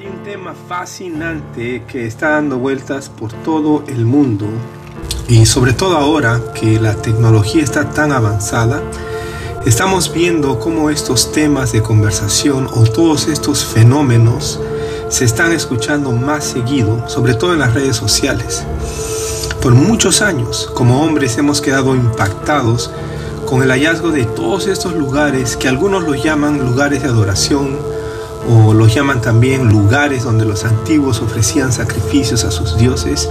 Hay un tema fascinante que está dando vueltas por todo el mundo y sobre todo ahora que la tecnología está tan avanzada, estamos viendo cómo estos temas de conversación o todos estos fenómenos se están escuchando más seguido, sobre todo en las redes sociales. Por muchos años, como hombres, hemos quedado impactados con el hallazgo de todos estos lugares que algunos los llaman lugares de adoración o los llaman también lugares donde los antiguos ofrecían sacrificios a sus dioses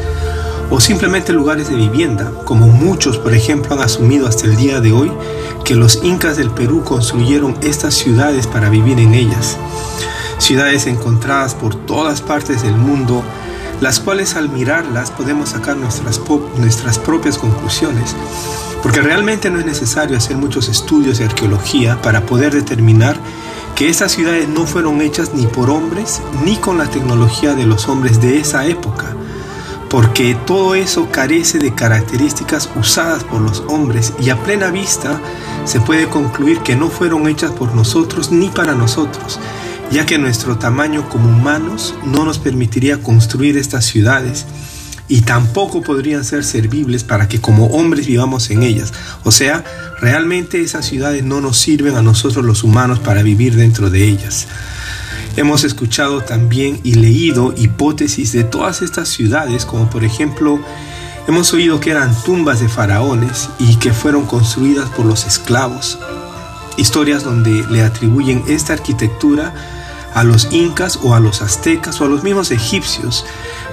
o simplemente lugares de vivienda, como muchos, por ejemplo, han asumido hasta el día de hoy que los incas del Perú construyeron estas ciudades para vivir en ellas. Ciudades encontradas por todas partes del mundo, las cuales al mirarlas podemos sacar nuestras, nuestras propias conclusiones, porque realmente no es necesario hacer muchos estudios de arqueología para poder determinar que estas ciudades no fueron hechas ni por hombres ni con la tecnología de los hombres de esa época, porque todo eso carece de características usadas por los hombres y a plena vista se puede concluir que no fueron hechas por nosotros ni para nosotros, ya que nuestro tamaño como humanos no nos permitiría construir estas ciudades y tampoco podrían ser servibles para que como hombres vivamos en ellas. O sea, realmente esas ciudades no nos sirven a nosotros los humanos para vivir dentro de ellas. Hemos escuchado también y leído hipótesis de todas estas ciudades, como por ejemplo, hemos oído que eran tumbas de faraones y que fueron construidas por los esclavos. Historias donde le atribuyen esta arquitectura a los incas o a los aztecas o a los mismos egipcios,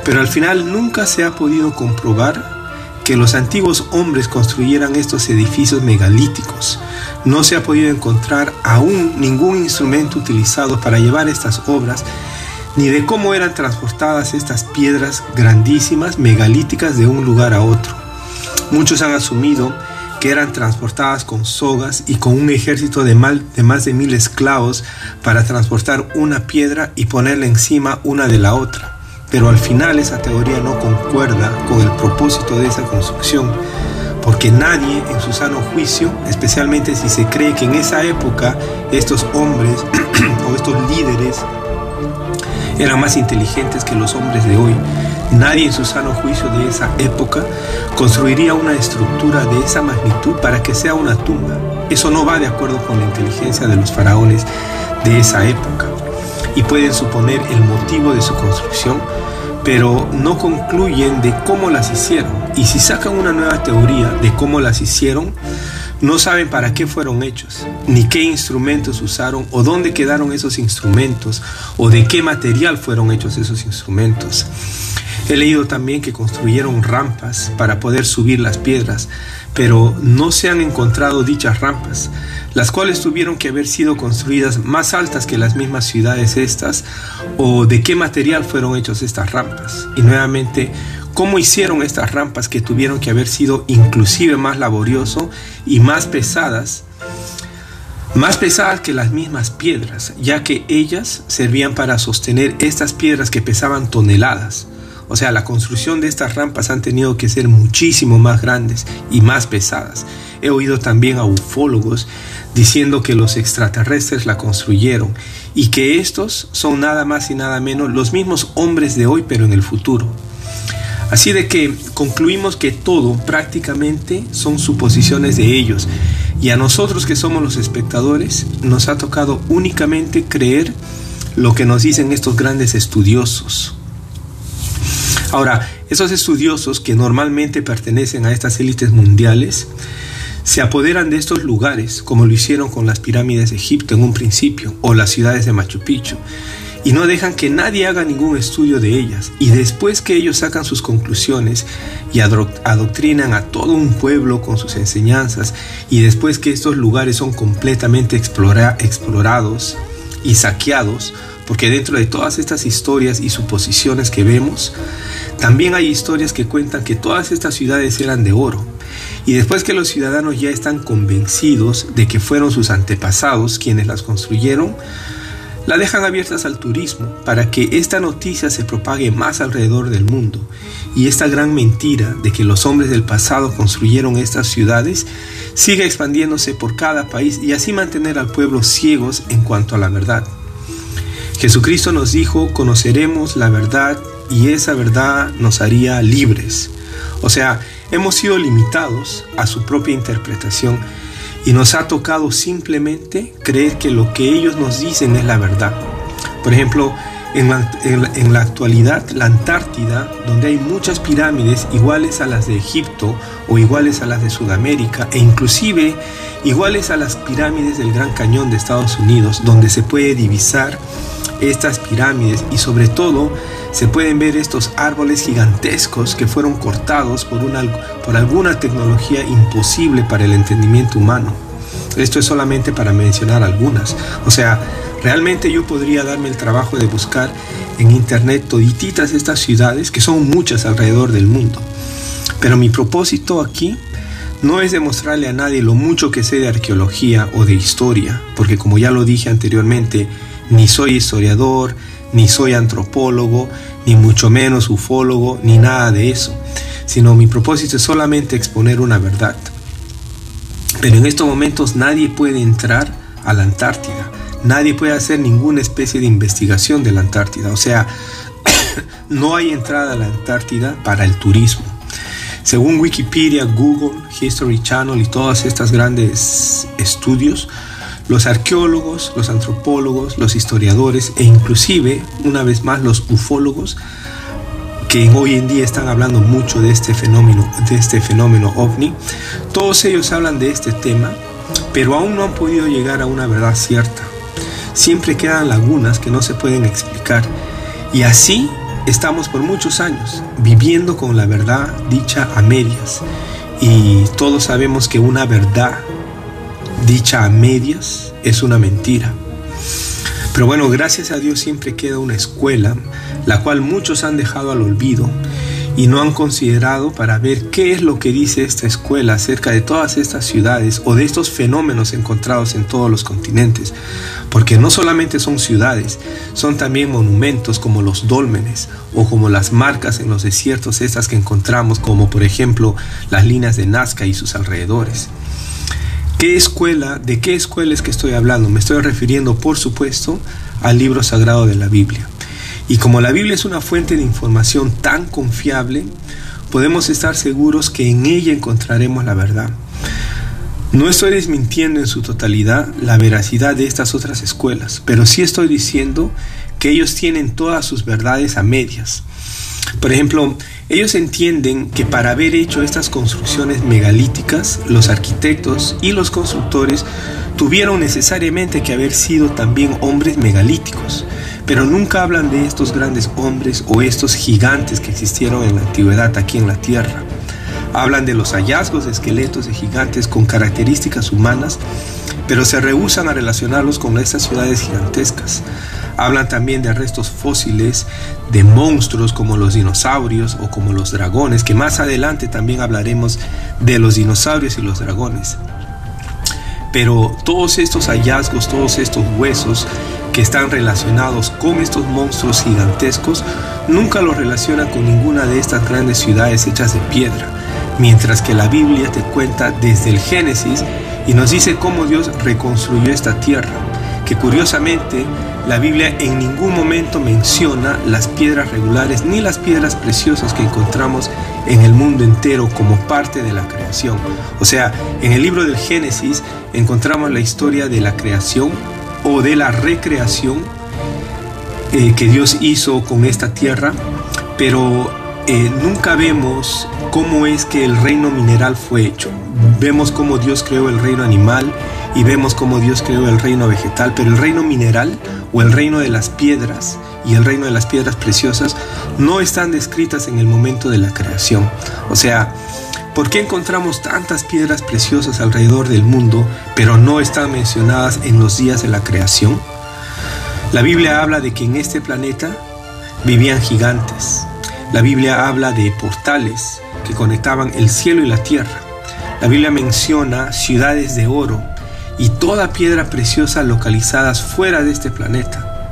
pero al final nunca se ha podido comprobar que los antiguos hombres construyeran estos edificios megalíticos. No se ha podido encontrar aún ningún instrumento utilizado para llevar estas obras, ni de cómo eran transportadas estas piedras grandísimas, megalíticas, de un lugar a otro. Muchos han asumido que eran transportadas con sogas y con un ejército de, de más de mil esclavos para transportar una piedra y ponerla encima una de la otra pero al final esa teoría no concuerda con el propósito de esa construcción, porque nadie en su sano juicio, especialmente si se cree que en esa época estos hombres o estos líderes eran más inteligentes que los hombres de hoy, nadie en su sano juicio de esa época construiría una estructura de esa magnitud para que sea una tumba. Eso no va de acuerdo con la inteligencia de los faraones de esa época y pueden suponer el motivo de su construcción, pero no concluyen de cómo las hicieron. Y si sacan una nueva teoría de cómo las hicieron, no saben para qué fueron hechos, ni qué instrumentos usaron, o dónde quedaron esos instrumentos, o de qué material fueron hechos esos instrumentos. He leído también que construyeron rampas para poder subir las piedras, pero no se han encontrado dichas rampas, las cuales tuvieron que haber sido construidas más altas que las mismas ciudades estas, o de qué material fueron hechos estas rampas. Y nuevamente, cómo hicieron estas rampas que tuvieron que haber sido inclusive más laborioso y más pesadas, más pesadas que las mismas piedras, ya que ellas servían para sostener estas piedras que pesaban toneladas. O sea, la construcción de estas rampas han tenido que ser muchísimo más grandes y más pesadas. He oído también a ufólogos diciendo que los extraterrestres la construyeron y que estos son nada más y nada menos los mismos hombres de hoy pero en el futuro. Así de que concluimos que todo prácticamente son suposiciones de ellos y a nosotros que somos los espectadores nos ha tocado únicamente creer lo que nos dicen estos grandes estudiosos. Ahora, esos estudiosos que normalmente pertenecen a estas élites mundiales, se apoderan de estos lugares, como lo hicieron con las pirámides de Egipto en un principio, o las ciudades de Machu Picchu, y no dejan que nadie haga ningún estudio de ellas. Y después que ellos sacan sus conclusiones y adoctrinan a todo un pueblo con sus enseñanzas, y después que estos lugares son completamente explorados y saqueados, porque dentro de todas estas historias y suposiciones que vemos, también hay historias que cuentan que todas estas ciudades eran de oro. Y después que los ciudadanos ya están convencidos de que fueron sus antepasados quienes las construyeron, la dejan abiertas al turismo para que esta noticia se propague más alrededor del mundo y esta gran mentira de que los hombres del pasado construyeron estas ciudades siga expandiéndose por cada país y así mantener al pueblo ciegos en cuanto a la verdad. Jesucristo nos dijo, conoceremos la verdad y esa verdad nos haría libres. O sea, hemos sido limitados a su propia interpretación y nos ha tocado simplemente creer que lo que ellos nos dicen es la verdad. Por ejemplo, en la, actualidad, la Antártida, donde hay muchas pirámides iguales a las de Egipto o iguales a las de Sudamérica e inclusive iguales a las pirámides del Gran Cañón de Estados Unidos, donde se puede divisar estas pirámides y sobre todo se pueden ver estos árboles gigantescos que fueron cortados por, una, por alguna tecnología imposible para el entendimiento humano. Esto es solamente para mencionar algunas. O sea, realmente yo podría darme el trabajo de buscar en internet todititas estas ciudades, que son muchas alrededor del mundo. Pero mi propósito aquí no es demostrarle a nadie lo mucho que sé de arqueología o de historia, porque como ya lo dije anteriormente, ni soy historiador, ni soy antropólogo, ni mucho menos ufólogo, ni nada de eso, sino mi propósito es solamente exponer una verdad. Pero en estos momentos nadie puede entrar a la Antártida, nadie puede hacer ninguna especie de investigación de la Antártida, o sea, no hay entrada a la Antártida para el turismo. Según Wikipedia, Google, History Channel y todos estos grandes estudios, los arqueólogos, los antropólogos, los historiadores e inclusive, una vez más, los ufólogos, que hoy en día están hablando mucho de este fenómeno, de este fenómeno ovni, todos ellos hablan de este tema, pero aún no han podido llegar a una verdad cierta. Siempre quedan lagunas que no se pueden explicar. Y así estamos por muchos años viviendo con la verdad dicha a medias. Y todos sabemos que una verdad dicha a medias es una mentira. Pero bueno, gracias a Dios siempre queda una escuela, la cual muchos han dejado al olvido y no han considerado para ver qué es lo que dice esta escuela acerca de todas estas ciudades o de estos fenómenos encontrados en todos los continentes. Porque no solamente son ciudades, son también monumentos como los dólmenes o como las marcas en los desiertos estas que encontramos, como por ejemplo las líneas de Nazca y sus alrededores. ¿Qué escuela, de qué escuela es que estoy hablando? Me estoy refiriendo, por supuesto, al libro sagrado de la Biblia. Y como la Biblia es una fuente de información tan confiable, podemos estar seguros que en ella encontraremos la verdad. No estoy desmintiendo en su totalidad la veracidad de estas otras escuelas, pero sí estoy diciendo que ellos tienen todas sus verdades a medias. Por ejemplo, ellos entienden que para haber hecho estas construcciones megalíticas, los arquitectos y los constructores tuvieron necesariamente que haber sido también hombres megalíticos, pero nunca hablan de estos grandes hombres o estos gigantes que existieron en la antigüedad aquí en la Tierra. Hablan de los hallazgos de esqueletos de gigantes con características humanas, pero se rehúsan a relacionarlos con estas ciudades gigantescas. Hablan también de restos fósiles de monstruos como los dinosaurios o como los dragones, que más adelante también hablaremos de los dinosaurios y los dragones. Pero todos estos hallazgos, todos estos huesos que están relacionados con estos monstruos gigantescos, nunca los relacionan con ninguna de estas grandes ciudades hechas de piedra, mientras que la Biblia te cuenta desde el Génesis y nos dice cómo Dios reconstruyó esta tierra, que curiosamente la Biblia en ningún momento menciona las piedras regulares ni las piedras preciosas que encontramos en el mundo entero como parte de la creación. O sea, en el libro del Génesis encontramos la historia de la creación o de la recreación eh, que Dios hizo con esta tierra, pero eh, nunca vemos cómo es que el reino mineral fue hecho. Vemos cómo Dios creó el reino animal y vemos cómo Dios creó el reino vegetal, pero el reino mineral o el reino de las piedras y el reino de las piedras preciosas no están descritas en el momento de la creación. O sea, ¿por qué encontramos tantas piedras preciosas alrededor del mundo, pero no están mencionadas en los días de la creación? La Biblia habla de que en este planeta vivían gigantes. La Biblia habla de portales que conectaban el cielo y la tierra. La Biblia menciona ciudades de oro y toda piedra preciosa localizadas fuera de este planeta.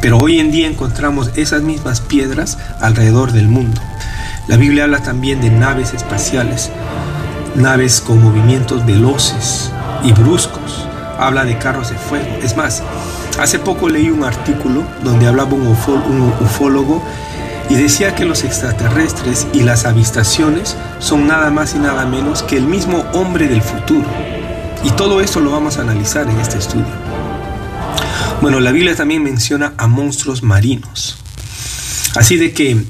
Pero hoy en día encontramos esas mismas piedras alrededor del mundo. La Biblia habla también de naves espaciales, naves con movimientos veloces y bruscos. Habla de carros de fuego. Es más, Hace poco leí un artículo donde hablaba un, ufólogo y decía que los extraterrestres y las avistaciones son nada más y nada menos que el mismo hombre del futuro. Y todo esto lo vamos a analizar en este estudio. Bueno, la Biblia también menciona a monstruos marinos. Así de que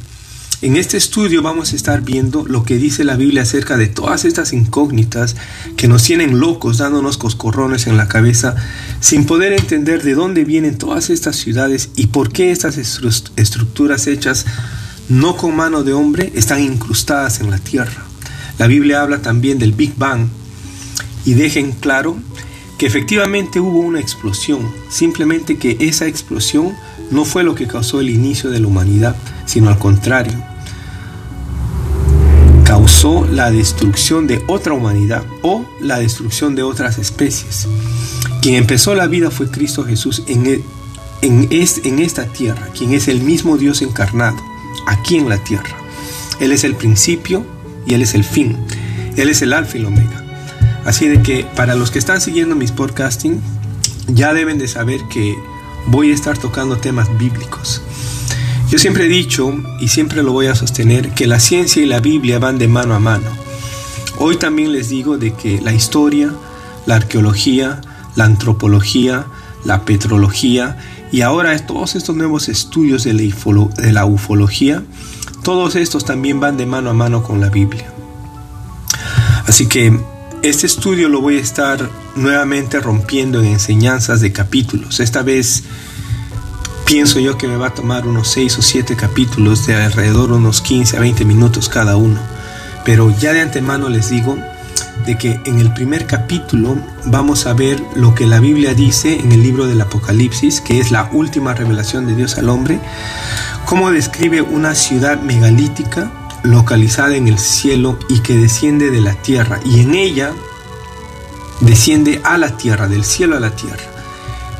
en este estudio vamos a estar viendo lo que dice la Biblia acerca de todas estas incógnitas que nos tienen locos, dándonos coscorrones en la cabeza, sin poder entender de dónde vienen todas estas ciudades y por qué estas estructuras hechas no con mano de hombre están incrustadas en la tierra. La Biblia habla también del Big Bang y dejen claro que efectivamente hubo una explosión, simplemente que esa explosión no fue lo que causó el inicio de la humanidad, sino al contrario. Causó la destrucción de otra humanidad o la destrucción de otras especies. Quien empezó la vida fue Cristo Jesús en, e, en, en esta tierra, quien es el mismo Dios encarnado, aquí en la tierra. Él es el principio y Él es el fin. Él es el alfa y el omega. Así de que para los que están siguiendo mis podcasting, ya deben de saber que voy a estar tocando temas bíblicos. Yo siempre he dicho y siempre lo voy a sostener que la ciencia y la Biblia van de mano a mano. Hoy también les digo de que la historia, la arqueología, la antropología, la petrología y ahora todos estos nuevos estudios de la, de la ufología, todos estos también van de mano a mano con la Biblia. Así que este estudio lo voy a estar nuevamente rompiendo en enseñanzas de capítulos. Esta vez pienso yo que me va a tomar unos 6 o 7 capítulos de alrededor unos 15 a 20 minutos cada uno. Pero ya de antemano les digo de que en el primer capítulo vamos a ver lo que la Biblia dice en el libro del Apocalipsis, que es la última revelación de Dios al hombre, cómo describe una ciudad megalítica localizada en el cielo y que desciende de la tierra y en ella desciende a la tierra, del cielo a la tierra.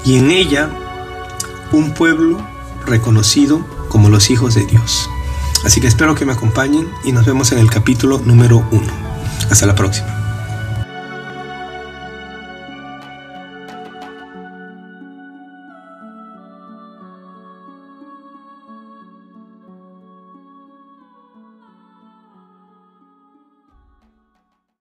Y en ella un pueblo reconocido como los hijos de Dios. Así que espero que me acompañen y nos vemos en el capítulo número uno. Hasta la próxima.